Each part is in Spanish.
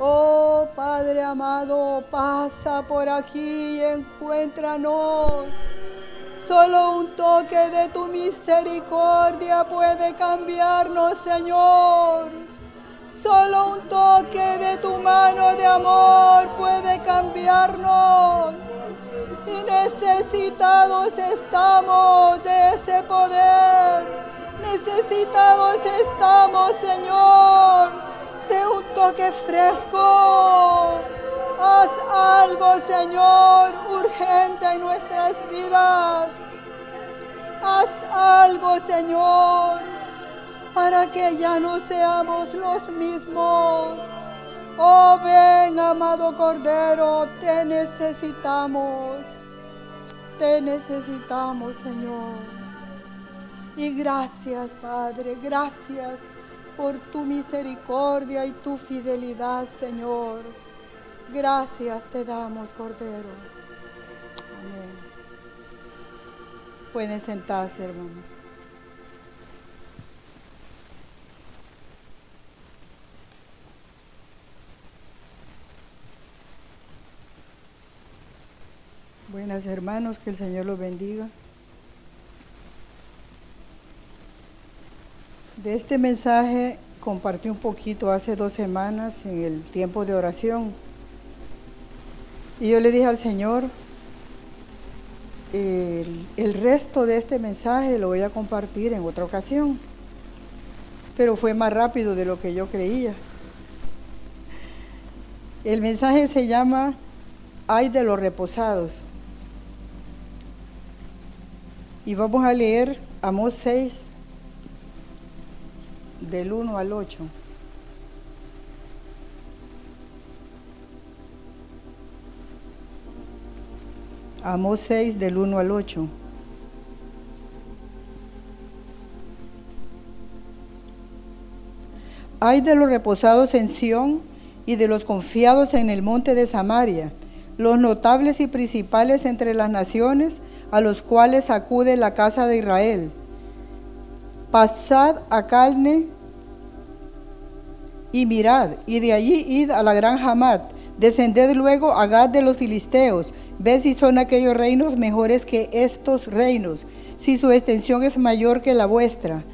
Oh Padre amado, pasa por aquí y encuéntranos. Solo un toque de tu misericordia puede cambiarnos, Señor. Solo un toque de tu mano de amor puede cambiarnos. Y necesitados estamos de ese poder. Necesitados estamos, Señor de un toque fresco. Haz algo, Señor, urgente en nuestras vidas. Haz algo, Señor, para que ya no seamos los mismos. Oh, ven, amado Cordero, te necesitamos. Te necesitamos, Señor. Y gracias, Padre, gracias por tu misericordia y tu fidelidad, Señor. Gracias te damos, Cordero. Amén. Pueden sentarse, hermanos. Buenas hermanos, que el Señor los bendiga. De este mensaje compartí un poquito hace dos semanas en el tiempo de oración. Y yo le dije al Señor, el, resto de este mensaje lo voy a compartir en otra ocasión. Pero fue más rápido de lo que yo creía. El mensaje se llama Ay de los reposados. Y vamos a leer Amós 6, del 1 al 8. Amós 6 del 1 al 8. Hay de los reposados en Sión y de los confiados en el monte de Samaria, los notables y principales entre las naciones, a los cuales acude la casa de Israel pasad a Calne y mirad, y de allí id a la gran Hamad, descended luego a Gad de los filisteos, ved si son aquellos reinos mejores que estos reinos, si su extensión es mayor que la vuestra.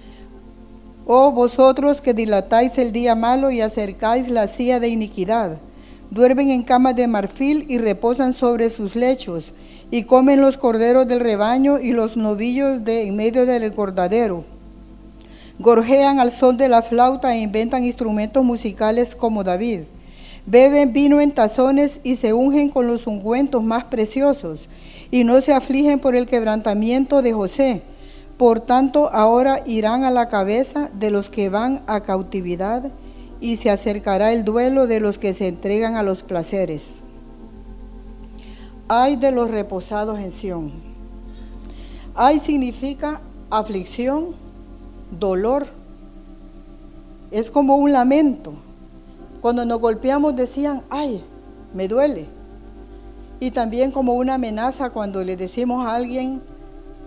Oh vosotros que dilatáis el día malo y acercáis la silla de iniquidad, duermen en camas de marfil y reposan sobre sus lechos, y comen los corderos del rebaño y los novillos de en medio del cordadero gorjean al son de la flauta e inventan instrumentos musicales como David. Beben vino en tazones y se ungen con los ungüentos más preciosos, y no se afligen por el quebrantamiento de José. Por tanto, ahora irán a la cabeza de los que van a cautividad, y se acercará el duelo de los que se entregan a los placeres. Ay de los reposados en Sión. Ay significa aflicción, dolor. Es como un lamento. Cuando nos golpeamos decían, ay, me duele. Y también como una amenaza cuando le decimos a alguien,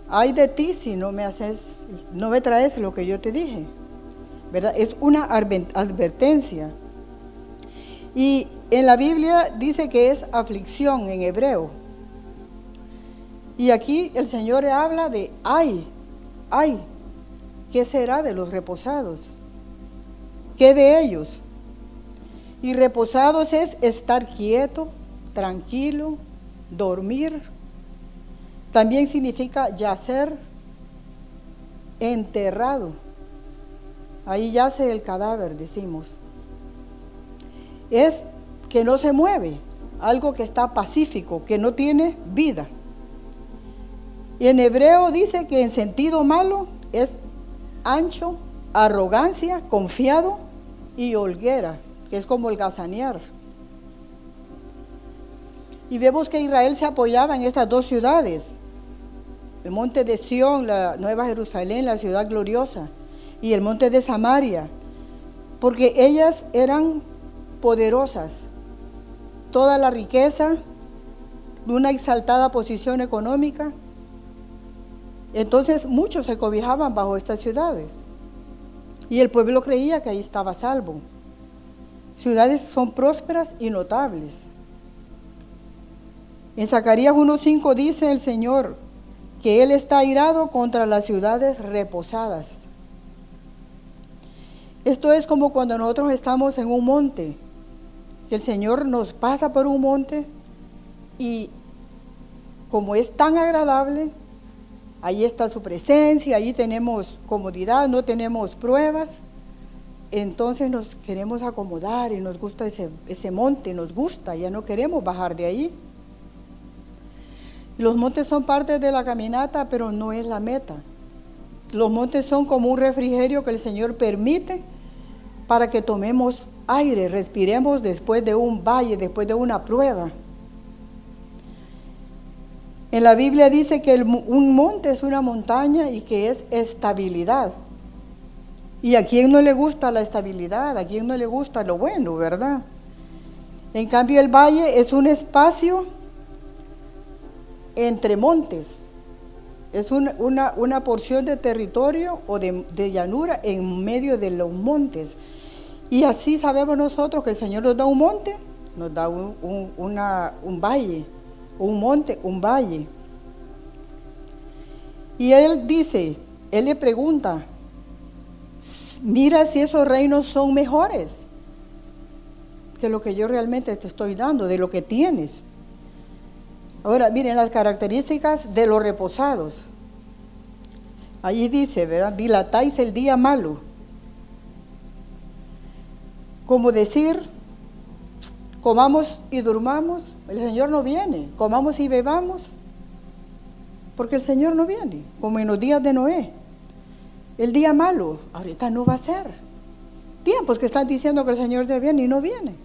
ay de ti si no me haces, no me traes lo que yo te dije. ¿Verdad? Es una advertencia. Y en la Biblia dice que es aflicción en hebreo. Y aquí el Señor habla de ay, ay, ¿qué será de los reposados? ¿Qué de ellos? Y reposados es estar quieto, tranquilo, dormir. También significa yacer, enterrado. Ahí yace el cadáver, decimos. Es que no se mueve, algo que está pacífico, que no tiene vida. Y en hebreo dice que en sentido malo es ancho, arrogancia, confiado y holguera, que es como el gazanear. Y vemos que Israel se apoyaba en estas dos ciudades, el monte de Sión, la Nueva Jerusalén, la ciudad gloriosa, y el monte de Samaria, porque ellas eran poderosas. Toda la riqueza, una exaltada posición económica, entonces muchos se cobijaban bajo estas ciudades y el pueblo creía que ahí estaba salvo. ciudades son prósperas y notables. En Zacarías 1.5 dice el Señor que Él está airado contra las ciudades reposadas. Esto es como cuando nosotros estamos en un monte, el Señor nos pasa por un monte y como es tan agradable, ahí está su presencia, ahí tenemos comodidad, no tenemos pruebas, entonces nos queremos acomodar y nos gusta ese, ese monte, nos gusta, ya no queremos bajar de ahí. Los montes son parte de la caminata, pero no es la meta. Los montes son como un refrigerio que el Señor permite para que tomemos aire, respiremos después de un valle, después de una prueba. En la Biblia dice que un monte es una montaña y que es estabilidad. ¿Y a quién no le gusta la estabilidad? ¿A quién no le gusta lo bueno, verdad? En cambio, el valle es un espacio entre montes. Es una, una, porción de territorio o de, llanura en medio de los montes. Y así sabemos nosotros que el Señor nos da un monte, nos da un, un valle un monte, un valle. Y él dice, él le pregunta, mira si esos reinos son mejores que lo que yo realmente te estoy dando, de lo que tienes. Ahora, miren las características de los reposados. Allí dice, ¿verdad? Dilatáis el día malo. Como decir, comamos y durmamos, el Señor no viene, comamos y bebamos, porque el Señor no viene, como en los días de Noé. El día malo, ahorita no va a ser. Tiempos que están diciendo que el Señor viene y no viene.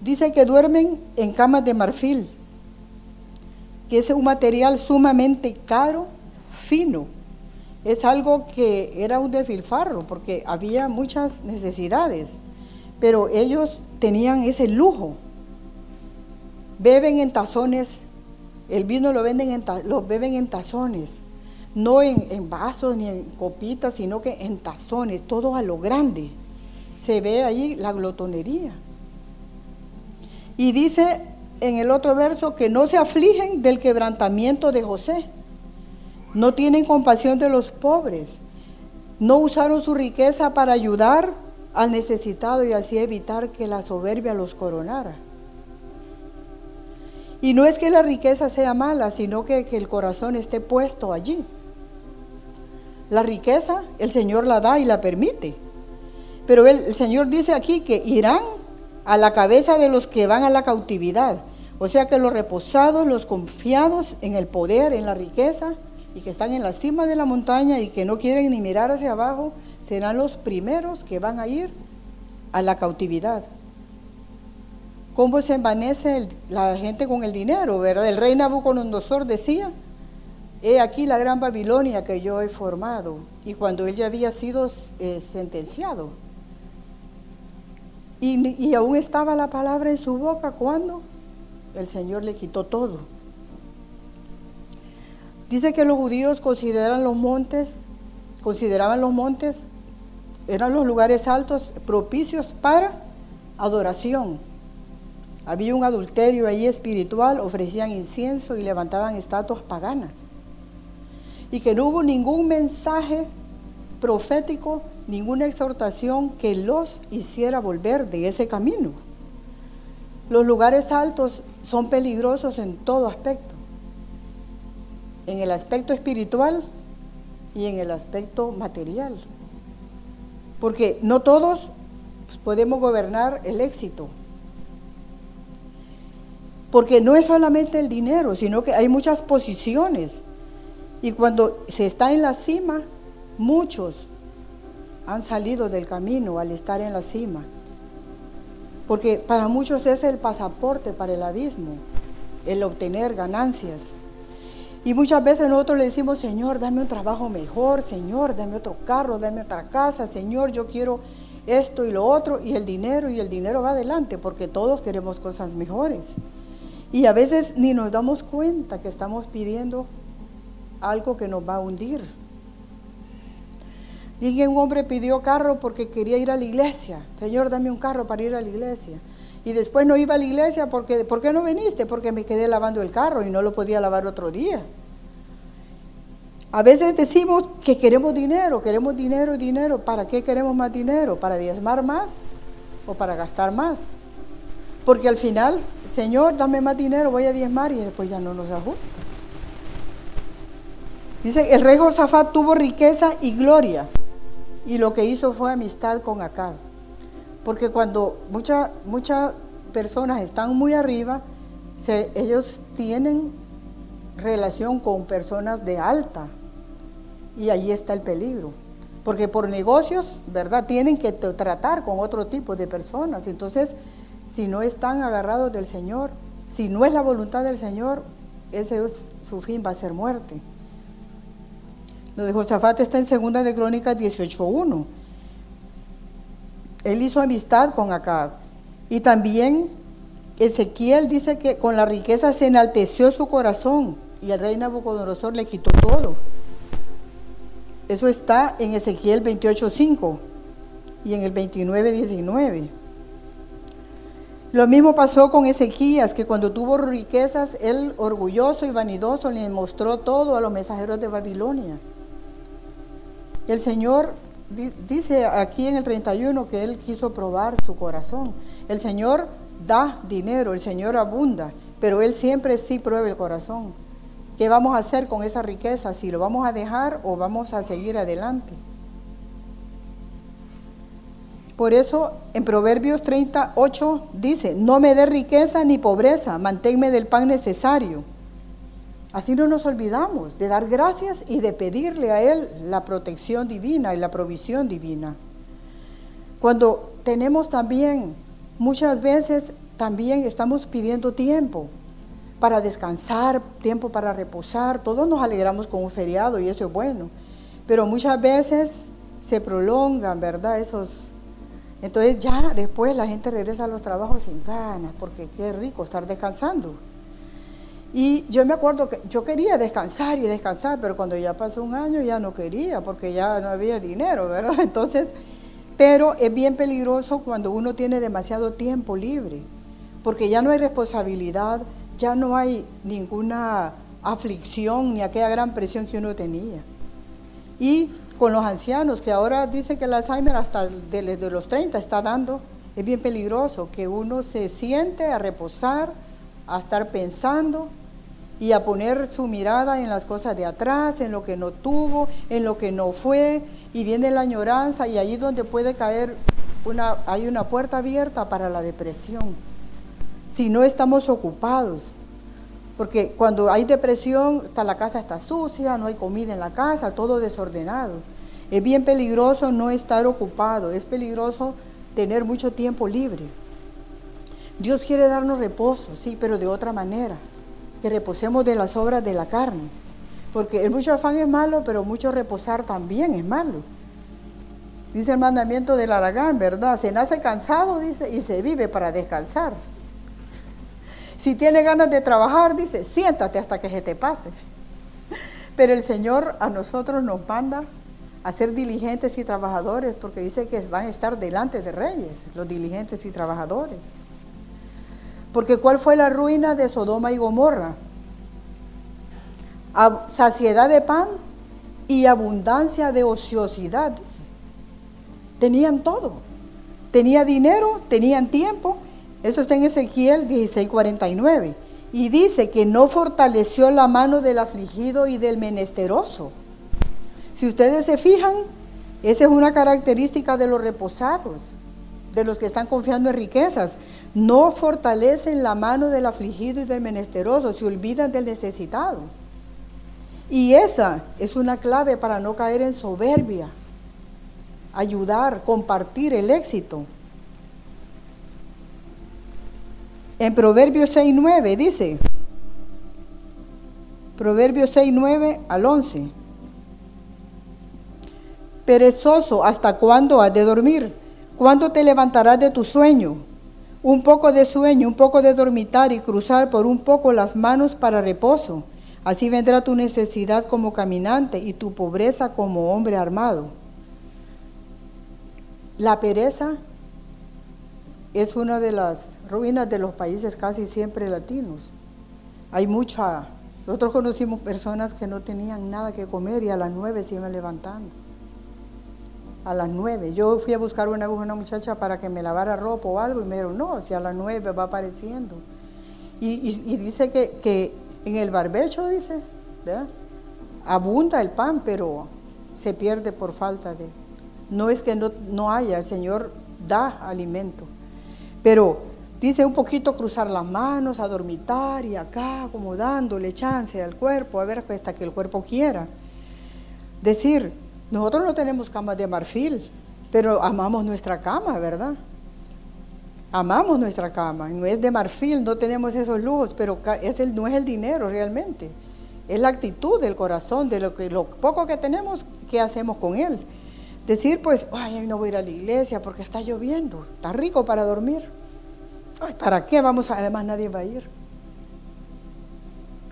Dice que duermen en camas de marfil, que es un material sumamente caro, fino. Es algo que era un desfilfarro porque había muchas necesidades, pero ellos tenían ese lujo. Beben en tazones, el vino lo, venden en beben en tazones, no en, vasos ni en copitas, sino que en tazones, todo a lo grande. Se ve ahí la glotonería. Y dice en el otro verso que no se afligen del quebrantamiento de José, no tienen compasión de los pobres, no usaron su riqueza para ayudar al necesitado y así evitar que la soberbia los coronara. Y no es que la riqueza sea mala, sino que, el corazón esté puesto allí. La riqueza el Señor la da y la permite. Pero el, Señor dice aquí que irán a la cabeza de los que van a la cautividad. O sea que los reposados, los confiados en el poder, en la riqueza, y que están en la cima de la montaña y que no quieren ni mirar hacia abajo, serán los primeros que van a ir a la cautividad. ¿Cómo se envanece la gente con el dinero, verdad? El rey Nabucodonosor decía, he aquí la gran Babilonia que yo he formado, y cuando él ya había sido eh, sentenciado. Y, y aún estaba la palabra en su boca cuando el Señor le quitó todo. Dice que los judíos consideran los montes, consideraban los montes, eran los lugares altos propicios para adoración. Había un adulterio ahí espiritual, ofrecían incienso y levantaban estatuas paganas. Y que no hubo ningún mensaje profético, ninguna exhortación que los hiciera volver de ese camino. Los lugares altos son peligrosos en todo aspecto en el aspecto espiritual y en el aspecto material. Porque no todos podemos gobernar el éxito. Porque no es solamente el dinero, sino que hay muchas posiciones. Y cuando se está en la cima, muchos han salido del camino al estar en la cima. Porque para muchos es el pasaporte para el abismo, el obtener ganancias. Y muchas veces nosotros le decimos, Señor, dame un trabajo mejor, Señor, dame otro carro, dame otra casa, Señor, yo quiero esto y lo otro, y el dinero, y el dinero va adelante, porque todos queremos cosas mejores. Y a veces ni nos damos cuenta que estamos pidiendo algo que nos va a hundir. Y un hombre pidió carro porque quería ir a la iglesia. Señor, dame un carro para ir a la iglesia. Y después no iba a la iglesia porque, ¿por qué no viniste? Porque me quedé lavando el carro y no lo podía lavar otro día. A veces decimos que queremos dinero, queremos dinero, dinero. ¿Para qué queremos más dinero? ¿Para diezmar más o para gastar más? Porque al final, Señor, dame más dinero, voy a diezmar y después ya no nos ajusta. Dice, el rey Josafat tuvo riqueza y gloria y lo que hizo fue amistad con Acab. Porque cuando muchas personas están muy arriba, ellos tienen relación con personas de alta y ahí está el peligro. Porque por negocios, ¿verdad? Tienen que tratar con otro tipo de personas. Entonces, si no están agarrados del Señor, si no es la voluntad del Señor, ese es, su fin va a ser muerte. Lo de Josafat está en Segunda de Crónicas 18.1. Él hizo amistad con Acab. Y también Ezequiel dice que con la riqueza se enalteció su corazón y el rey Nabucodonosor le quitó todo. Eso está en Ezequiel 28.5 y en el 29.19. Lo mismo pasó con Ezequías, que cuando tuvo riquezas, él orgulloso y vanidoso le mostró todo a los mensajeros de Babilonia. El Señor dice aquí en el 31 que Él quiso probar su corazón. El Señor da dinero, el Señor abunda, pero Él siempre sí prueba el corazón. ¿Qué vamos a hacer con esa riqueza? ¿Si lo vamos a dejar o vamos a seguir adelante? Por eso en Proverbios 38 dice, no me dé riqueza ni pobreza, manténme del pan necesario Así no nos olvidamos de dar gracias y de pedirle a Él la protección divina y la provisión divina. Cuando tenemos también, muchas veces también estamos pidiendo tiempo para descansar, tiempo para reposar, todos nos alegramos con un feriado y eso es bueno, pero muchas veces se prolongan, ¿verdad? Esos... Entonces ya después la gente regresa a los trabajos sin ganas, porque qué rico estar descansando. Y yo me acuerdo que yo quería descansar y descansar, pero cuando ya pasó un año ya no quería porque ya no había dinero, ¿verdad? Entonces, pero es bien peligroso cuando uno tiene demasiado tiempo libre, porque ya no hay responsabilidad, ya no hay ninguna aflicción ni aquella gran presión que uno tenía. Y con los ancianos, que ahora dice que el Alzheimer hasta desde los 30 está dando, es bien peligroso que uno se siente a reposar, a estar pensando y a poner su mirada en las cosas de atrás, en lo que no tuvo, en lo que no fue, y viene la añoranza y ahí donde puede caer una, hay una puerta abierta para la depresión. Si no estamos ocupados, porque cuando hay depresión, la casa está sucia, no hay comida en la casa, todo desordenado. Es bien peligroso no estar ocupado, es peligroso tener mucho tiempo libre. Dios quiere darnos reposo, sí, pero de otra manera que reposemos de las obras de la carne. Porque el mucho afán es malo, pero mucho reposar también es malo. Dice el mandamiento del Aragán, ¿verdad? Se nace cansado, dice, y se vive para descansar. Si tiene ganas de trabajar, dice, siéntate hasta que se te pase. Pero el Señor a nosotros nos manda a ser diligentes y trabajadores, porque dice que van a estar delante de reyes, los diligentes y trabajadores. Porque ¿cuál fue la ruina de Sodoma y Gomorra? saciedad de pan y abundancia de ociosidad. Tenían todo. Tenía dinero, tenían tiempo. Eso está en Ezequiel 16:49. Y dice que no fortaleció la mano del afligido y del menesteroso. Si ustedes se fijan, esa es una característica de los reposados de los que están confiando en riquezas. No fortalecen la mano del afligido y del menesteroso, se olvidan del necesitado. Y esa es una clave para no caer en soberbia. Ayudar, compartir el éxito. En Proverbios 6.9 dice, Proverbios 6.9 al 11, perezoso, ¿hasta cuándo has de dormir? ¿Cuándo te levantarás de tu sueño? Un poco de sueño, un poco de dormitar y cruzar por un poco las manos para reposo. Así vendrá tu necesidad como caminante y tu pobreza como hombre armado. La pereza es una de las ruinas de los países casi siempre latinos. Hay mucha, nosotros conocimos personas que no tenían nada que comer y a las nueve se iban levantando. A las nueve. Yo fui a buscar una, una muchacha para que me lavara ropa o algo y me dijeron, no, si a las nueve va apareciendo. Y, dice que, que, en el barbecho, dice, ¿verdad? Abunda el pan, pero se pierde por falta de... No es que no, no haya, el Señor da alimento. Pero dice un poquito cruzar las manos, a dormitar y acá, como dándole chance al cuerpo, a ver hasta que el cuerpo quiera. Decir, nosotros no tenemos camas de marfil, pero amamos nuestra cama, ¿verdad? Amamos nuestra cama, no es de marfil, no tenemos esos lujos, pero es el, no es el dinero realmente, es la actitud del corazón, de lo, que, lo poco que tenemos, ¿qué hacemos con él? Decir, pues, ay, no voy a ir a la iglesia porque está lloviendo, está rico para dormir. Ay, ¿para qué vamos? además nadie va a ir.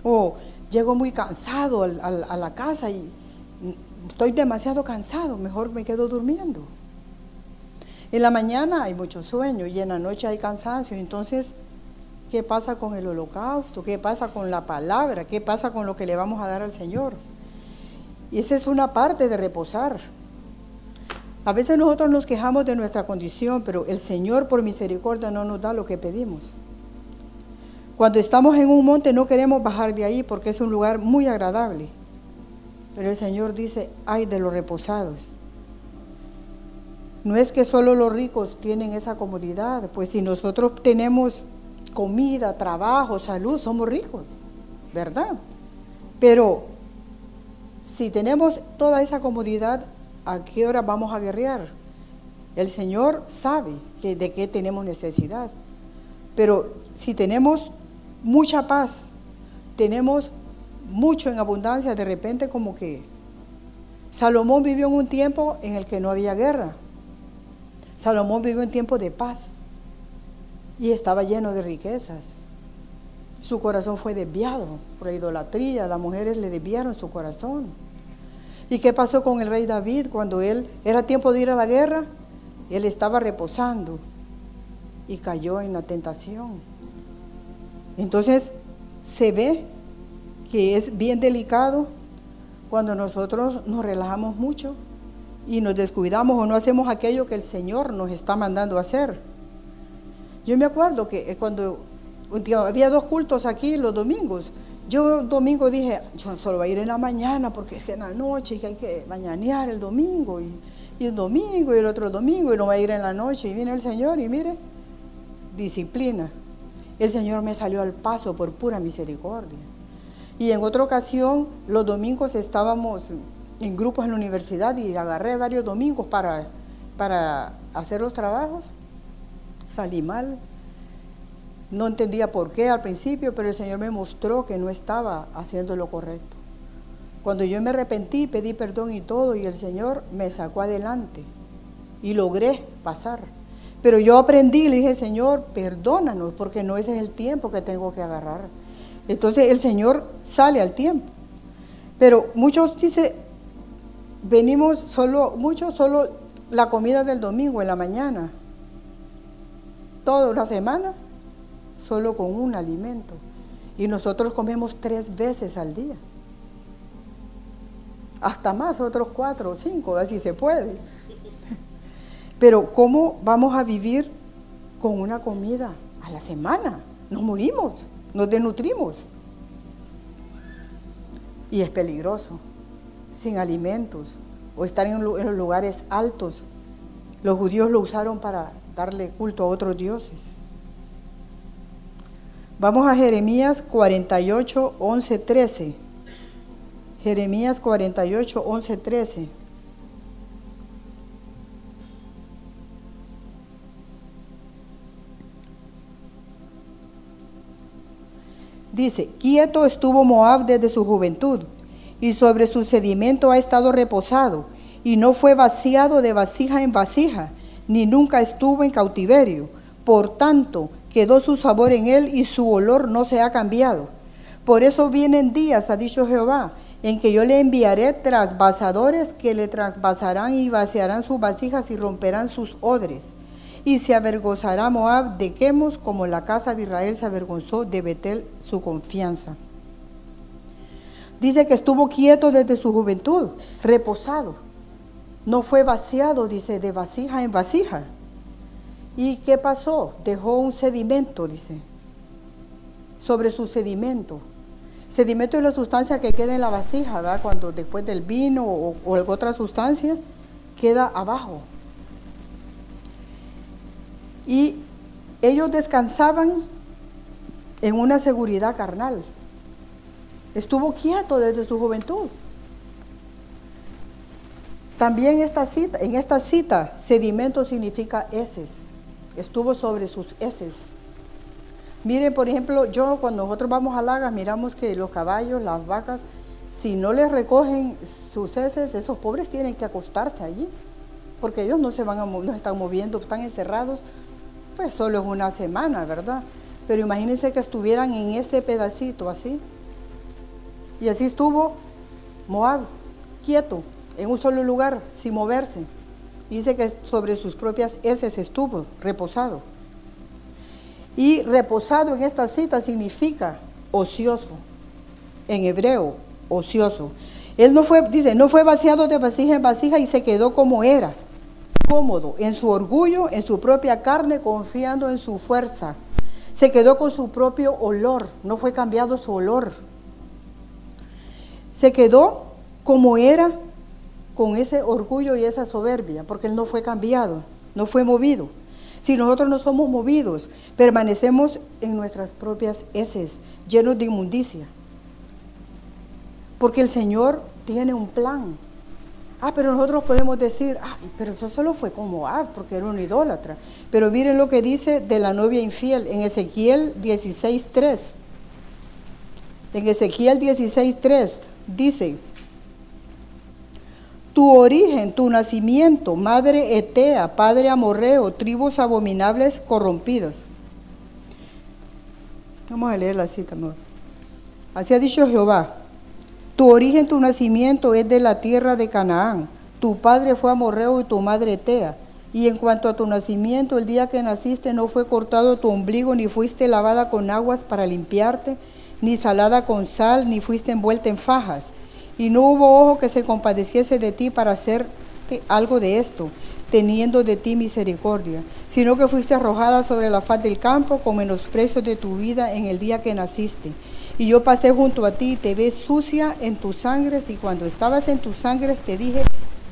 O llego muy cansado a la casa y estoy demasiado cansado, mejor me quedo durmiendo. En la mañana hay mucho sueño y en la noche hay cansancio. Entonces, ¿qué pasa con el holocausto? ¿Qué pasa con la palabra? ¿Qué pasa con lo que le vamos a dar al Señor? Y esa es una parte de reposar. A veces nosotros nos quejamos de nuestra condición, pero el Señor por misericordia no nos da lo que pedimos. Cuando estamos en un monte no queremos bajar de ahí porque es un lugar muy agradable. Pero el Señor dice, ay de los reposados. No es que solo los ricos tienen esa comodidad, pues si nosotros tenemos comida, trabajo, salud, somos ricos, ¿verdad? Pero si tenemos toda esa comodidad, ¿a qué hora vamos a guerrear? El Señor sabe que de qué tenemos necesidad. Pero si tenemos mucha paz, tenemos mucho en abundancia, de repente como que Salomón vivió en un tiempo en el que no había guerra. Salomón vivió en tiempo de paz y estaba lleno de riquezas. Su corazón fue desviado por la idolatría, las mujeres le desviaron su corazón. ¿Y qué pasó con el rey David cuando él era tiempo de ir a la guerra? Él estaba reposando y cayó en la tentación. Entonces se ve que es bien delicado cuando nosotros nos relajamos mucho y nos descuidamos o no hacemos aquello que el Señor nos está mandando hacer. Yo me acuerdo que cuando había dos cultos aquí los domingos, yo domingo dije, yo solo voy a ir en la mañana porque es en la noche y que hay que mañanear el domingo y, y el domingo y el otro domingo y no voy a ir en la noche. Y viene el Señor y mire, disciplina. El Señor me salió al paso por pura misericordia. Y en otra ocasión, los domingos estábamos en grupos en la universidad y agarré varios domingos para, para hacer los trabajos. Salí mal, no entendía por qué al principio, pero el Señor me mostró que no estaba haciendo lo correcto. Cuando yo me arrepentí, pedí perdón y todo, y el Señor me sacó adelante y logré pasar. Pero yo aprendí le dije, Señor, perdónanos, porque no ese es el tiempo que tengo que agarrar. Entonces el Señor sale al tiempo. Pero muchos dicen, venimos solo, muchos solo la comida del domingo en la mañana. Toda una semana solo con un alimento. Y nosotros comemos tres veces al día. Hasta más, otros cuatro o cinco, así se puede. Pero ¿cómo vamos a vivir con una comida a la semana? Nos morimos, nos desnutrimos. Y es peligroso, sin alimentos, o estar en los lugares altos. Los judíos lo usaron para darle culto a otros dioses. Vamos a Jeremías 48, 11, 13. Jeremías 48, 11, 13. Dice, quieto estuvo Moab desde su juventud, y sobre su sedimento ha estado reposado, y no fue vaciado de vasija en vasija, ni nunca estuvo en cautiverio. Por tanto, quedó su sabor en él y su olor no se ha cambiado. Por eso vienen días, ha dicho Jehová, en que yo le enviaré trasvasadores que le trasvasarán y vaciarán sus vasijas y romperán sus odres. Y se avergonzará Moab de Quemos como la casa de Israel se avergonzó de Betel su confianza. Dice que estuvo quieto desde su juventud, reposado. No fue vaciado, dice, de vasija en vasija. ¿Y qué pasó? Dejó un sedimento, dice, sobre su sedimento. Sedimento es la sustancia que queda en la vasija, ¿verdad? Cuando después del vino o, o otra sustancia queda abajo. Y ellos descansaban en una seguridad carnal. Estuvo quieto desde su juventud. También esta cita, en esta cita, sedimento significa heces. Estuvo sobre sus heces. Miren, por ejemplo, yo cuando nosotros vamos a Lagas, miramos que los caballos, las vacas, si no les recogen sus heces, esos pobres tienen que acostarse allí, porque ellos no se van a, no están moviendo, están encerrados, pues solo es una semana, ¿verdad? Pero imagínense que estuvieran en ese pedacito así. Y así estuvo Moab, quieto, en un solo lugar, sin moverse. Dice que sobre sus propias heces estuvo reposado. Y reposado en esta cita significa ocioso, en hebreo, ocioso. Él no fue, dice, no fue vaciado de vasija en vasija y se quedó como era, cómodo, en su orgullo, en su propia carne, confiando en su fuerza. Se quedó con su propio olor, no fue cambiado su olor. Se quedó como era, con ese orgullo y esa soberbia, porque él no fue cambiado, no fue movido. Si nosotros no somos movidos, permanecemos en nuestras propias heces, llenos de inmundicia. Porque el Señor tiene un plan. Ah, pero nosotros podemos decir, ay, pero eso solo fue como ah, porque era un idólatra. Pero miren lo que dice de la novia infiel en Ezequiel 16.3. En Ezequiel 16.3 dice, tu origen, tu nacimiento, madre Etea, padre amorreo, tribus abominables corrompidas. Vamos a leer la cita, amor. Así ha dicho Jehová, tu origen, tu nacimiento es de la tierra de Canaán. Tu padre fue amorreo y tu madre Etea. Y en cuanto a tu nacimiento, el día que naciste no fue cortado tu ombligo, ni fuiste lavada con aguas para limpiarte, ni salada con sal, ni fuiste envuelta en fajas y no hubo ojo que se compadeciese de ti para hacerte algo de esto, teniendo de ti misericordia, sino que fuiste arrojada sobre la faz del campo con menosprecio de tu vida en el día que naciste. Y yo pasé junto a ti y te ves sucia en tus sangres, y cuando estabas en tus sangres te dije,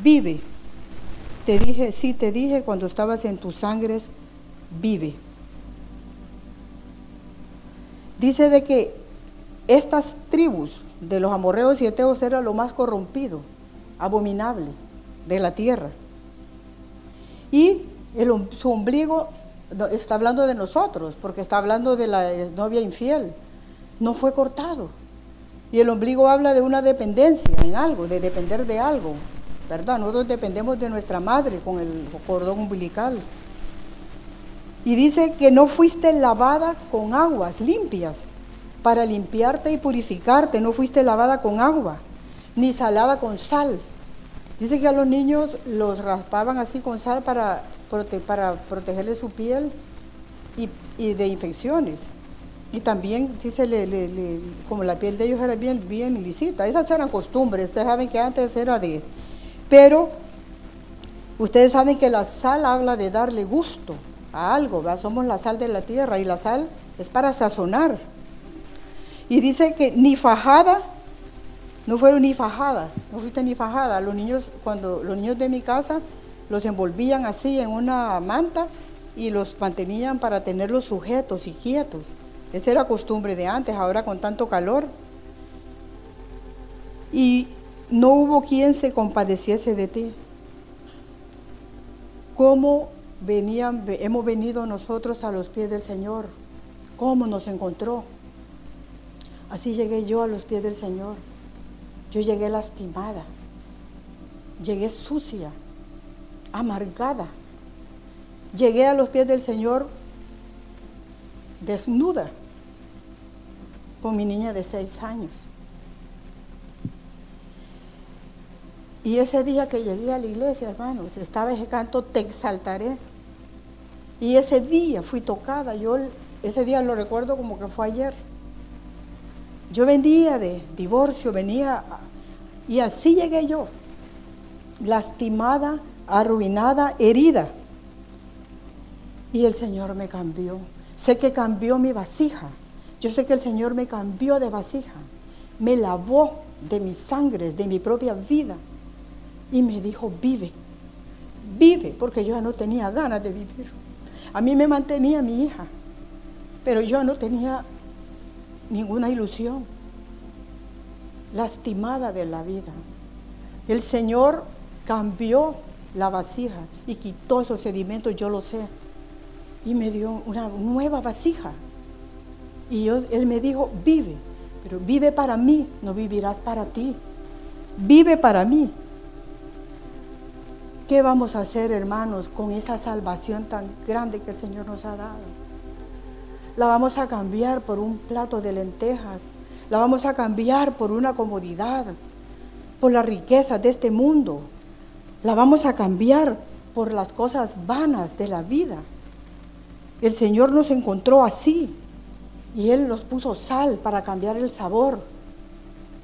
vive. Te dije, sí, te dije, cuando estabas en tus sangres, vive. Dice de que estas tribus de los amorreos y eteos era lo más corrompido, abominable de la tierra. Y su ombligo, está hablando de nosotros, porque está hablando de la novia infiel, no fue cortado. Y el ombligo habla de una dependencia en algo, de depender de algo, ¿verdad? Nosotros dependemos de nuestra madre con el cordón umbilical. Y dice que no fuiste lavada con aguas limpias, para limpiarte y purificarte. No fuiste lavada con agua, ni salada con sal. Dice que a los niños los raspaban así con sal para, para protegerle su piel y, de infecciones. Y también, dice, como la piel de ellos era bien, bien lisita. Esas eran costumbres. Ustedes saben que antes era de... Pero ustedes saben que la sal habla de darle gusto a algo. Somos la sal de la tierra y la sal es para sazonar. Y dice que ni fajada, no fueron ni fajadas, no fuiste ni fajada. Los niños, cuando los niños de mi casa los envolvían así en una manta y los mantenían para tenerlos sujetos y quietos. Esa era costumbre de antes, ahora con tanto calor. Y no hubo quien se compadeciese de ti. ¿Cómo venían, hemos venido nosotros a los pies del Señor? ¿Cómo nos encontró? Así llegué yo a los pies del Señor. Yo llegué lastimada, llegué sucia, amargada. Llegué a los pies del Señor desnuda con mi niña de seis años. Y ese día que llegué a la iglesia, hermanos, estaba ese canto, te exaltaré. Y ese día fui tocada, yo ese día lo recuerdo como que fue ayer. Yo venía de divorcio, venía, y así llegué yo, lastimada, arruinada, herida. Y el Señor me cambió. Sé que cambió mi vasija. Yo sé que el Señor me cambió de vasija. Me lavó de mis sangres, de mi propia vida. Y me dijo, vive, vive, porque yo ya no tenía ganas de vivir. A mí me mantenía mi hija, pero yo no tenía ninguna ilusión. Lastimada de la vida. El Señor cambió la vasija y quitó esos sedimentos, yo lo sé. Y me dio una nueva vasija. Y Él me dijo, vive, pero vive para mí, no vivirás para ti. Vive para mí. ¿Qué vamos a hacer, hermanos, con esa salvación tan grande que el Señor nos ha dado? La vamos a cambiar por un plato de lentejas. La vamos a cambiar por una comodidad, por la riqueza de este mundo. La vamos a cambiar por las cosas vanas de la vida. El Señor nos encontró así y Él nos puso sal para cambiar el sabor.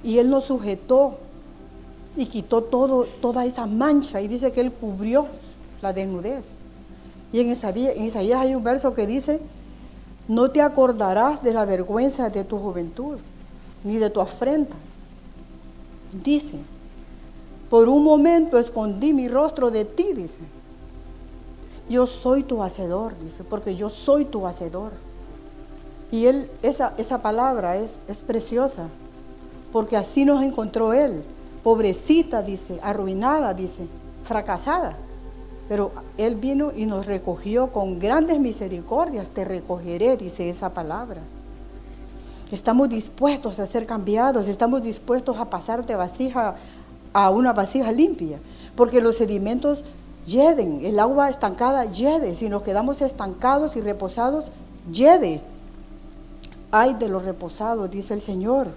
Y Él nos sujetó y quitó todo, toda esa mancha y dice que Él cubrió la desnudez. Y en Isaías, en Isaías hay un verso que dice, no te acordarás de la vergüenza de tu juventud, ni de tu afrenta. Dice, por un momento escondí mi rostro de ti, dice. Yo soy tu hacedor, dice, porque yo soy tu hacedor. Y él, esa, esa palabra es, es preciosa, porque así nos encontró Él pobrecita, dice, arruinada, dice, fracasada. Pero Él vino y nos recogió con grandes misericordias, te recogeré, dice esa palabra. Estamos dispuestos a ser cambiados, estamos dispuestos a pasar de vasija a una vasija limpia, porque los sedimentos yeden, el agua estancada yede, si nos quedamos estancados y reposados, yede. Ay de los reposados, dice el Señor.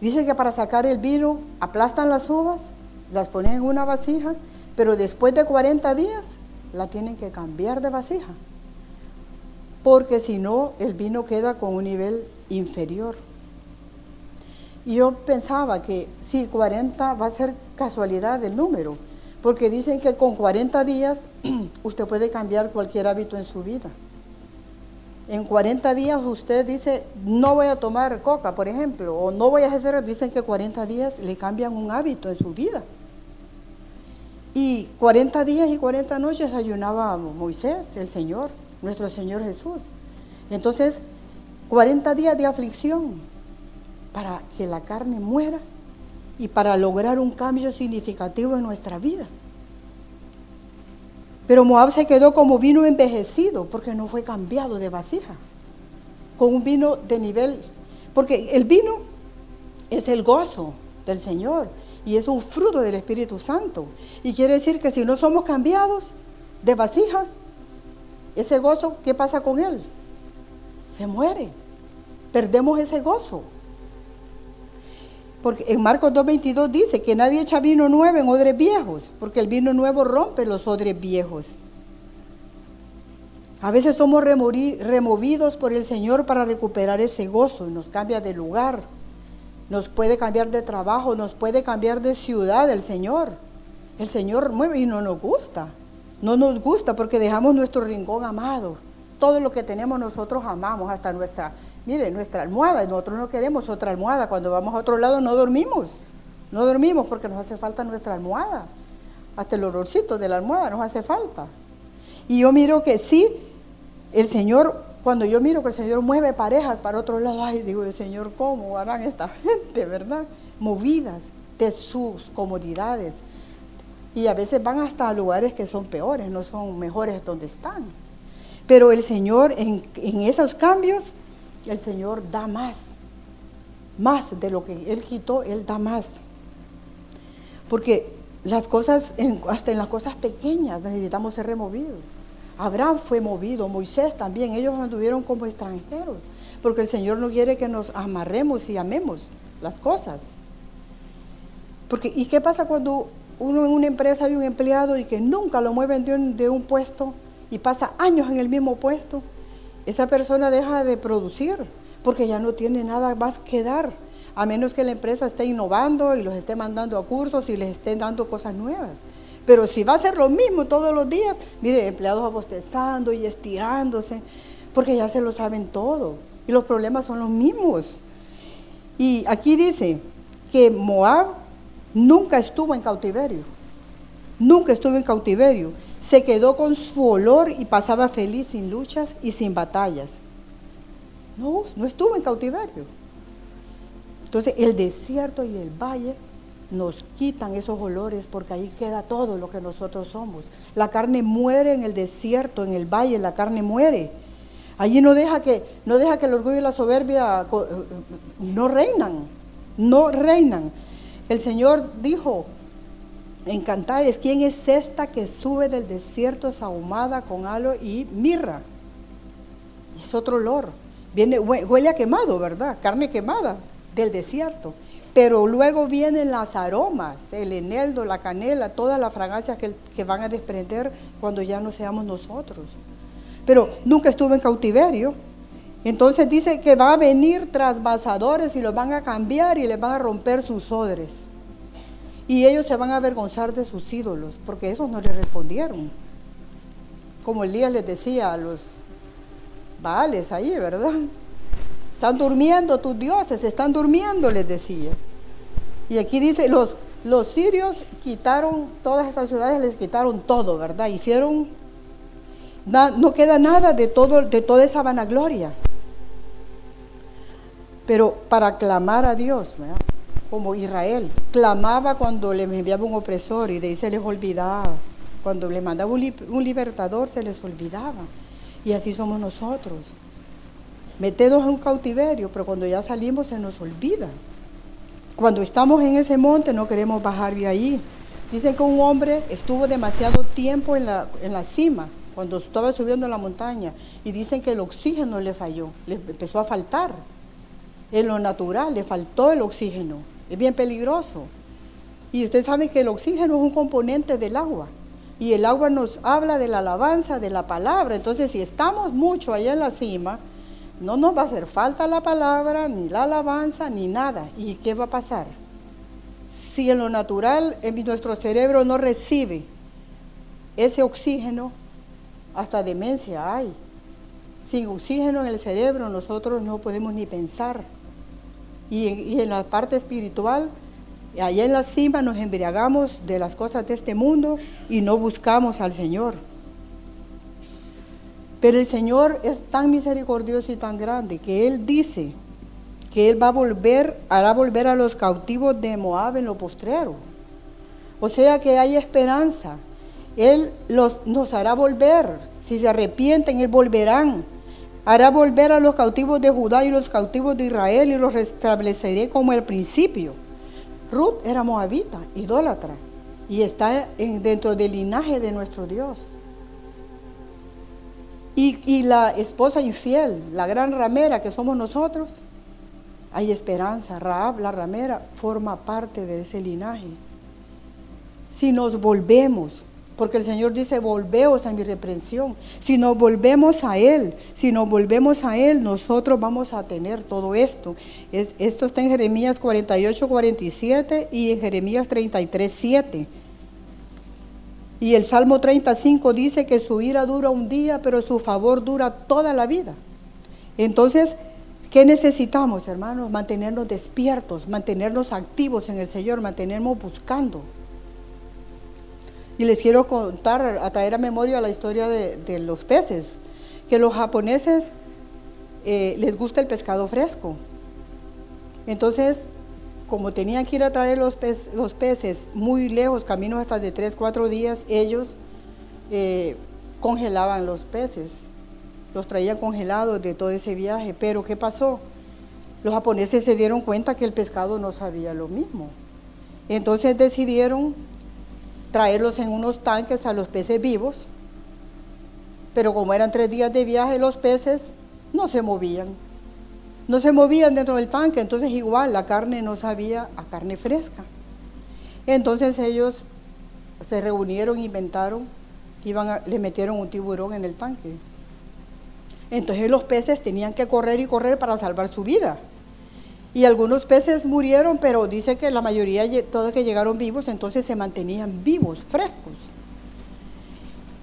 Dice que para sacar el vino aplastan las uvas, las ponen en una vasija, pero después de 40 días la tienen que cambiar de vasija, porque si no el vino queda con un nivel inferior. Y yo pensaba que sí, 40 va a ser casualidad el número, porque dicen que con 40 días usted puede cambiar cualquier hábito en su vida. En 40 días usted dice, no voy a tomar coca, por ejemplo, o no voy a hacer, dicen que 40 días le cambian un hábito en su vida. Y 40 días y 40 noches ayunaba Moisés, el Señor, nuestro Señor Jesús. Entonces, 40 días de aflicción para que la carne muera y para lograr un cambio significativo en nuestra vida. Pero Moab se quedó como vino envejecido porque no fue cambiado de vasija, con un vino de nivel, porque el vino es el gozo del Señor y es un fruto del Espíritu Santo. Y quiere decir que si no somos cambiados de vasija, ese gozo, ¿qué pasa con él? Se muere. Perdemos ese gozo. Porque en Marcos 2.22 dice que nadie echa vino nuevo en odres viejos, porque el vino nuevo rompe los odres viejos. A veces somos removidos por el Señor para recuperar ese gozo nos cambia de lugar, nos puede cambiar de trabajo, nos puede cambiar de ciudad el Señor. El Señor mueve y no nos gusta, no nos gusta porque dejamos nuestro rincón amado. Todo lo que tenemos nosotros amamos, hasta nuestra Mire, nuestra almohada, nosotros no queremos otra almohada. Cuando vamos a otro lado no dormimos. No dormimos porque nos hace falta nuestra almohada. Hasta el olorcito de la almohada nos hace falta. Y yo miro que sí, el Señor, cuando yo miro que el Señor mueve parejas para otro lado, ay, digo, Señor, ¿cómo harán esta gente, verdad? Movidas de sus comodidades. Y a veces van hasta lugares que son peores, no son mejores donde están. Pero el Señor en, en esos cambios el Señor da más, más de lo que Él quitó, Él da más. Porque las cosas, hasta en las cosas pequeñas necesitamos ser removidos. Abraham fue movido, Moisés también, ellos anduvieron como extranjeros, porque el Señor no quiere que nos amarremos y amemos las cosas. Porque, ¿y qué pasa cuando uno en una empresa hay un empleado y que nunca lo mueven de un, de un puesto y pasa años en el mismo puesto, esa persona deja de producir porque ya no tiene nada más que dar, a menos que la empresa esté innovando y los esté mandando a cursos y les esté dando cosas nuevas. Pero si va a ser lo mismo todos los días, mire, empleados abostezando y estirándose, porque ya se lo saben todo y los problemas son los mismos. Y aquí dice que Moab nunca estuvo en cautiverio, nunca estuvo en cautiverio, se quedó con su olor y pasaba feliz sin luchas y sin batallas. No, no estuvo en cautiverio. Entonces el desierto y el valle nos quitan esos olores porque ahí queda todo lo que nosotros somos. La carne muere en el desierto, en el valle, la carne muere. Allí no deja que, no deja que el orgullo y la soberbia eh, eh, no reinan, no reinan. El Señor dijo en ¿quién es esta que sube del desierto sahumada con halo y mirra? Es otro olor. Viene, huele a quemado, ¿verdad? Carne quemada del desierto. Pero luego vienen las aromas, el eneldo, la canela, todas las fragancias que, que van a desprender cuando ya no seamos nosotros pero nunca estuvo en cautiverio. Entonces dice que va a venir trasvasadores y los van a cambiar y les van a romper sus odres. Y ellos se van a avergonzar de sus ídolos, porque esos no le respondieron. Como Elías les decía a los Baales ahí, ¿verdad? Están durmiendo tus dioses, están durmiendo, les decía. Y aquí dice, los, los sirios quitaron todas esas ciudades, les quitaron todo, ¿verdad? Hicieron no queda nada de, todo, de toda esa vanagloria. Pero para clamar a Dios, como Israel, clamaba cuando le enviaba un opresor y de ahí se les olvidaba. Cuando le mandaba un, libertador se les olvidaba. Y así somos nosotros. Metedos en un cautiverio, pero cuando ya salimos se nos olvida. Cuando estamos en ese monte no queremos bajar de ahí. Dicen que un hombre estuvo demasiado tiempo en la, en la cima cuando estaba subiendo la montaña y dicen que el oxígeno le falló, le empezó a faltar. En lo natural le faltó el oxígeno, es bien peligroso. Y usted sabe que el oxígeno es un componente del agua. Y el agua nos habla de la alabanza, de la palabra. Entonces, si estamos mucho allá en la cima, no nos va a hacer falta la palabra, ni la alabanza, ni nada. ¿Y qué va a pasar? Si en lo natural en nuestro cerebro no recibe ese oxígeno, hasta demencia hay. Sin oxígeno en el cerebro nosotros no podemos ni pensar. Y, en la parte espiritual, allá en la cima nos embriagamos de las cosas de este mundo y no buscamos al Señor. Pero el Señor es tan misericordioso y tan grande que Él dice que Él va a volver, hará volver a los cautivos de Moab en lo postrero. O sea que hay esperanza. Él los, nos hará volver. Si se arrepienten, Él volverán. Hará volver a los cautivos de Judá y los cautivos de Israel y los restableceré como el principio. Ruth era moabita, idólatra, y está dentro del linaje de nuestro Dios. Y, y la esposa infiel, la gran ramera que somos nosotros, hay esperanza. Raab, la ramera, forma parte de ese linaje. Si nos volvemos porque el Señor dice, volveos a mi reprensión. Si nos volvemos a Él, si nos volvemos a Él, nosotros vamos a tener todo esto. esto está en Jeremías 48, 47 y en Jeremías 33, 7. Y el Salmo 35 dice que su ira dura un día, pero su favor dura toda la vida. Entonces, ¿qué necesitamos, hermanos? Mantenernos despiertos, mantenernos activos en el Señor, mantenernos buscando. Y les quiero contar, a traer a memoria la historia de, los peces, que los japoneses eh, les gusta el pescado fresco. Entonces, como tenían que ir a traer los, los peces muy lejos, caminos hasta de 3, 4 días, ellos eh, congelaban los peces, los traían congelados de todo ese viaje. Pero ¿qué pasó? Los japoneses se dieron cuenta que el pescado no sabía lo mismo. Entonces decidieron traerlos en unos tanques a los peces vivos, pero como eran tres días de viaje, los peces no se movían. No se movían dentro del tanque, entonces igual la carne no sabía a carne fresca. Entonces ellos se reunieron, inventaron, iban le metieron un tiburón en el tanque. Entonces los peces tenían que correr y correr para salvar su vida. Y algunos peces murieron, pero dice que la mayoría, todos que llegaron vivos, entonces se mantenían vivos, frescos.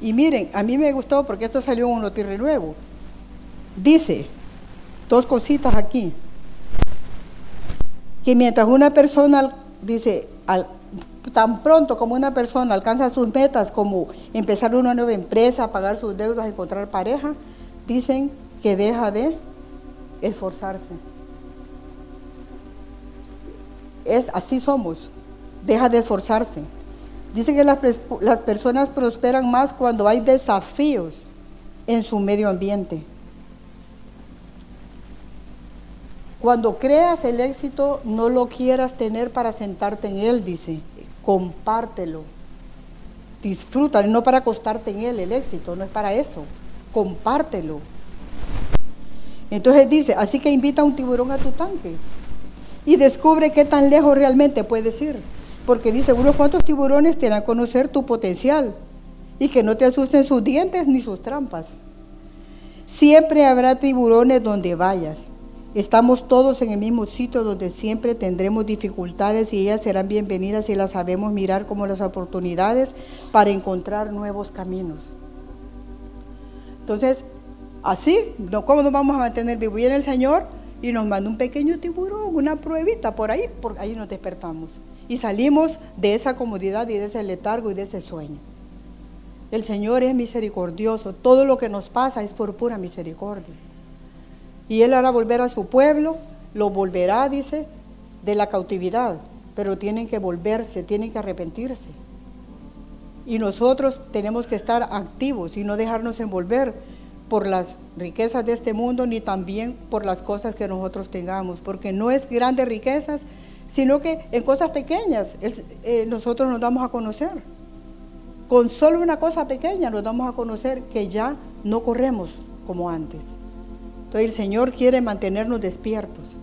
Y miren, a mí me gustó porque esto salió en un notirre nuevo. Dice, dos cositas aquí, que mientras una persona, dice, tan pronto como una persona alcanza sus metas, como empezar una nueva empresa, pagar sus deudas, encontrar pareja, dicen que deja de esforzarse. Es así somos, deja de esforzarse. Dice que las, las personas prosperan más cuando hay desafíos en su medio ambiente. Cuando creas el éxito, no lo quieras tener para sentarte en él, dice. Compártelo. Disfrútalo, no para acostarte en él el éxito, no es para eso. Compártelo. Entonces dice, así que invita a un tiburón a tu tanque y descubre qué tan lejos realmente puedes ir. Porque dice, unos cuantos tiburones te harán conocer tu potencial y que no te asusten sus dientes ni sus trampas. Siempre habrá tiburones donde vayas. Estamos todos en el mismo sitio donde siempre tendremos dificultades y ellas serán bienvenidas si las sabemos mirar como las oportunidades para encontrar nuevos caminos. Entonces, así, ¿cómo nos vamos a mantener vivos? Viene el Señor y nos manda un pequeño tiburón, una pruebita por ahí, por ahí nos despertamos y salimos de esa comodidad y de ese letargo y de ese sueño. El Señor es misericordioso, todo lo que nos pasa es por pura misericordia. Y Él hará volver a su pueblo, lo volverá, dice, de la cautividad, pero tienen que volverse, tienen que arrepentirse. Y nosotros tenemos que estar activos y no dejarnos envolver por las riquezas de este mundo, ni también por las cosas que nosotros tengamos, porque no es grandes riquezas, sino que en cosas pequeñas eh, nosotros nos damos a conocer. Con solo una cosa pequeña nos damos a conocer que ya no corremos como antes. Entonces el Señor quiere mantenernos despiertos.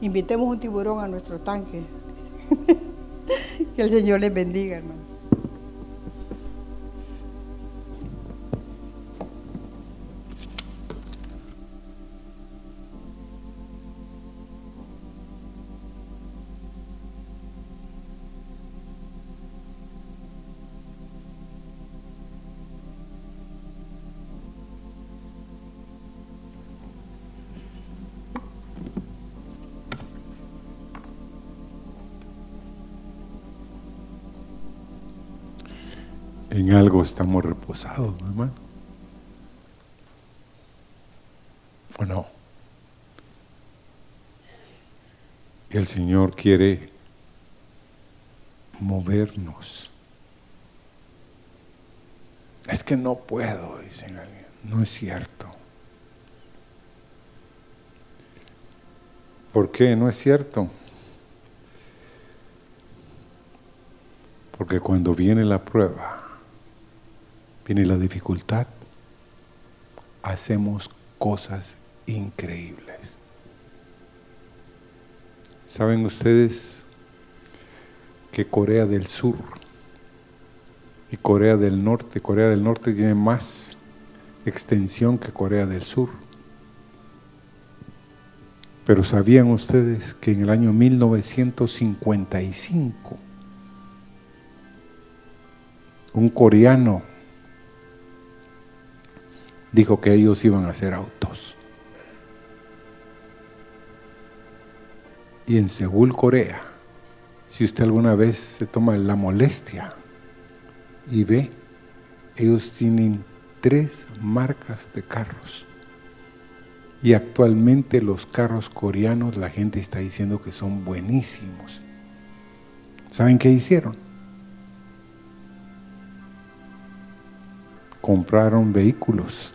Invitemos un tiburón a nuestro tanque. que el Señor les bendiga, hermano. Algo estamos reposados, ¿no, hermano? ¿O? El Señor quiere movernos. Es que no puedo, dicen alguien. No es cierto. ¿Por qué no es cierto? Porque cuando viene la prueba, viene la dificultad, hacemos cosas increíbles. ¿Saben ustedes que Corea del Sur y Corea del Norte, Corea del Norte tiene más extensión que Corea del Sur? Pero ¿sabían ustedes que en el año 1955 un coreano dijo que ellos iban a hacer autos. Y en Seúl, Corea, si usted alguna vez se toma la molestia y ve, ellos tienen tres marcas de carros. Y actualmente los carros coreanos, la gente está diciendo que son buenísimos. ¿Saben qué hicieron? Compraron vehículos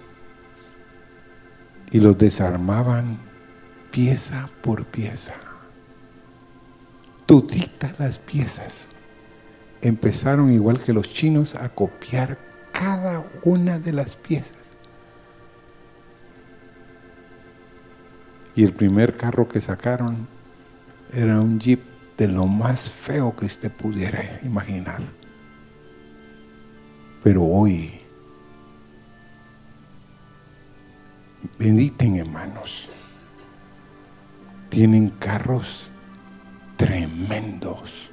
y los desarmaban pieza por pieza. Toditas las piezas. Empezaron igual que los chinos a copiar cada una de las piezas. Y el primer carro que sacaron era un jeep de lo más feo que usted pudiera imaginar. Pero hoy, mediten hermanos, tienen carros tremendos.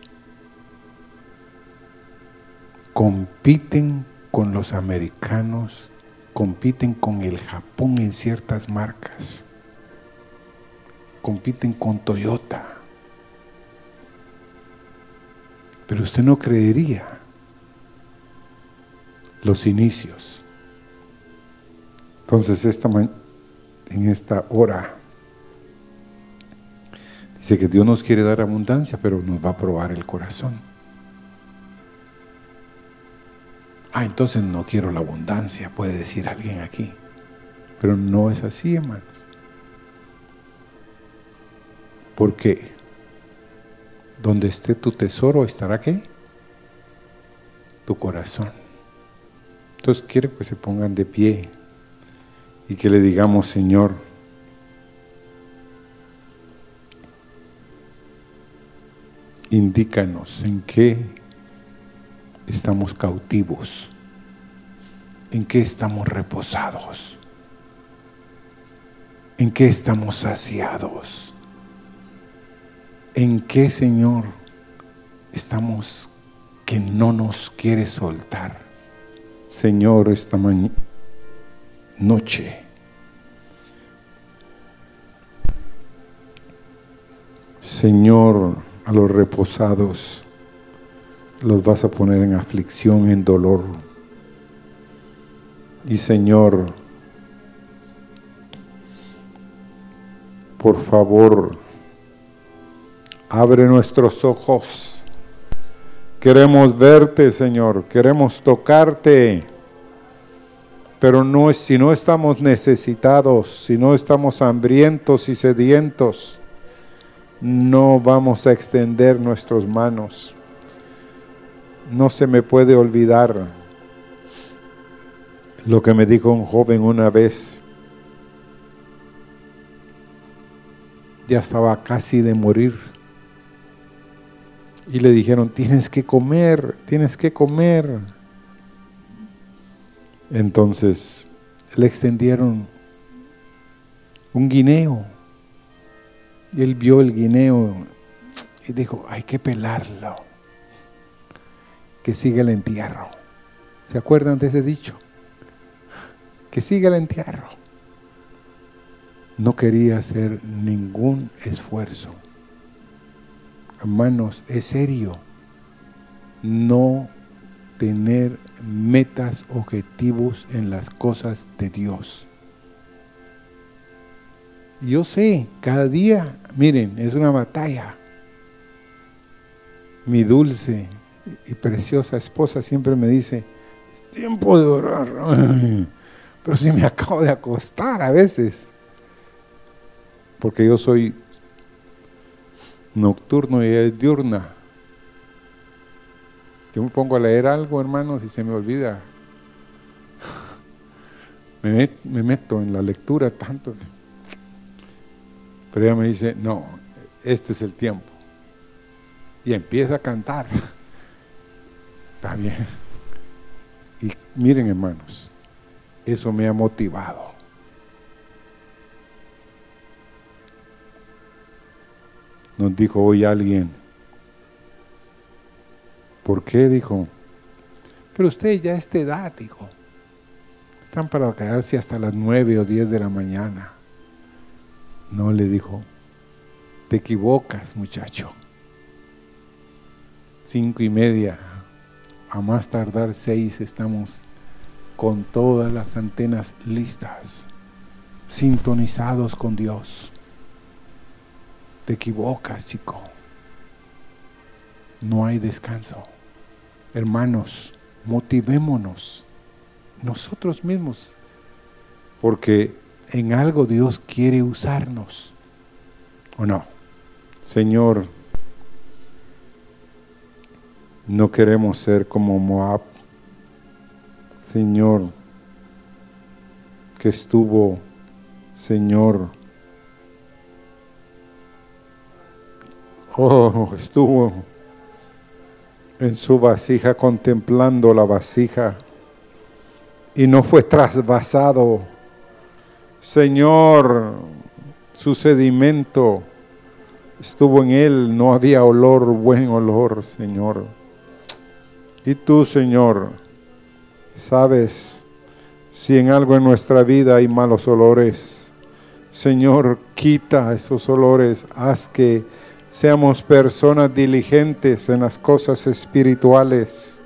Compiten con los americanos, compiten con el Japón en ciertas marcas, compiten con Toyota. Pero usted no creería los inicios. Entonces, esta en esta hora, dice que Dios nos quiere dar abundancia, pero nos va a probar el corazón. Ah, entonces no quiero la abundancia, puede decir alguien aquí. Pero no es así, hermanos. ¿Por qué? Donde esté tu tesoro, ¿estará qué? Tu corazón. Entonces quiero que se pongan de pie y que le digamos, Señor, indícanos en qué estamos cautivos, en qué estamos reposados, en qué estamos saciados, en qué, Señor, estamos que no nos quiere soltar. Señor, esta noche. Señor, a los reposados los vas a poner en aflicción, en dolor. Y Señor, por favor, abre nuestros ojos. Queremos verte, Señor, queremos tocarte. Pero no, si no estamos necesitados, si no estamos hambrientos y sedientos, no vamos a extender nuestras manos. No se me puede olvidar lo que me dijo un joven una vez. Ya estaba casi de morir. Y le dijeron, tienes que comer, tienes que comer. Entonces le extendieron un guineo. Y él vio el guineo y dijo, hay que pelarlo. Que siga el entierro. ¿Se acuerdan de ese dicho? Que siga el entierro. No quería hacer ningún esfuerzo. Hermanos, es serio. No tener metas, objetivos en las cosas de Dios. Yo sé, cada día, miren, es una batalla. Mi dulce y preciosa esposa siempre me dice, es tiempo de orar. pero si me acabo de acostar a veces, porque yo soy nocturno y es diurna. Yo me pongo a leer algo, hermanos, y se me olvida. me, meto en la lectura tanto. Pero ella me dice, no, este es el tiempo. Y empieza a cantar. Está bien. Y miren, hermanos, eso me ha motivado. Nos dijo hoy alguien, ¿Por qué? Dijo. Pero usted ya a esta edad, dijo. Están para quedarse hasta las nueve o diez de la mañana. No le dijo. Te equivocas, muchacho. Cinco y media. A más tardar seis estamos con todas las antenas listas, sintonizados con Dios. Te equivocas, chico. No hay descanso. Hermanos, motivémonos nosotros mismos, porque en algo Dios quiere usarnos, ¿o no? Señor, no queremos ser como Moab, Señor, que estuvo, Señor, oh, estuvo en su vasija contemplando la vasija y no fue trasvasado. Señor, su sedimento estuvo en él, no había olor, buen olor, Señor. Y tú, Señor, sabes si en algo en nuestra vida hay malos olores. Señor, quita esos olores, haz que seamos personas diligentes en las cosas espirituales.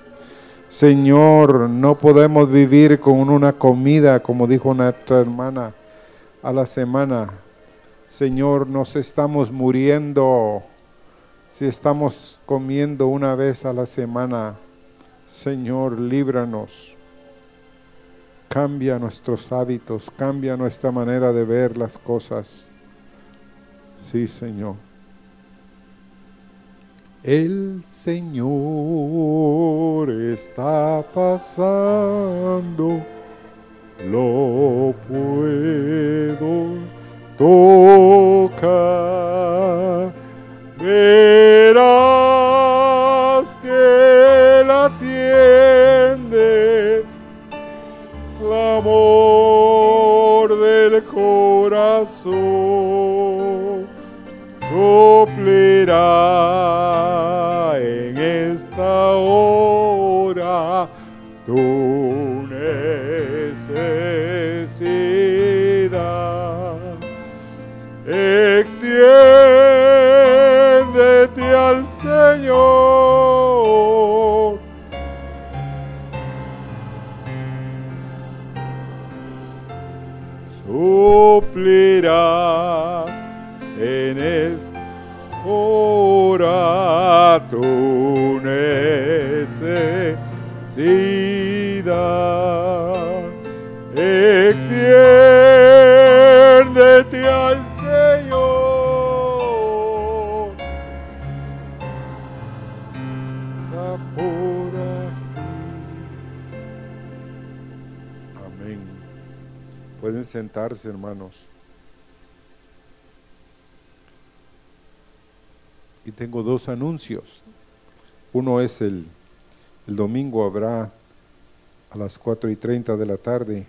Señor, no podemos vivir con una comida, como dijo nuestra hermana, a la semana. Señor, nos estamos muriendo si estamos comiendo una vez a la semana. Señor, líbranos. Cambia nuestros hábitos, cambia nuestra manera de ver las cosas. Sí, Señor. El Señor está pasando, lo puedo tocar. Tu necesidad. Extiéndete al Señor. Amén. Pueden sentarse, hermanos. Y tengo dos anuncios. Uno es el, el domingo habrá a las 4 y 30 de la tarde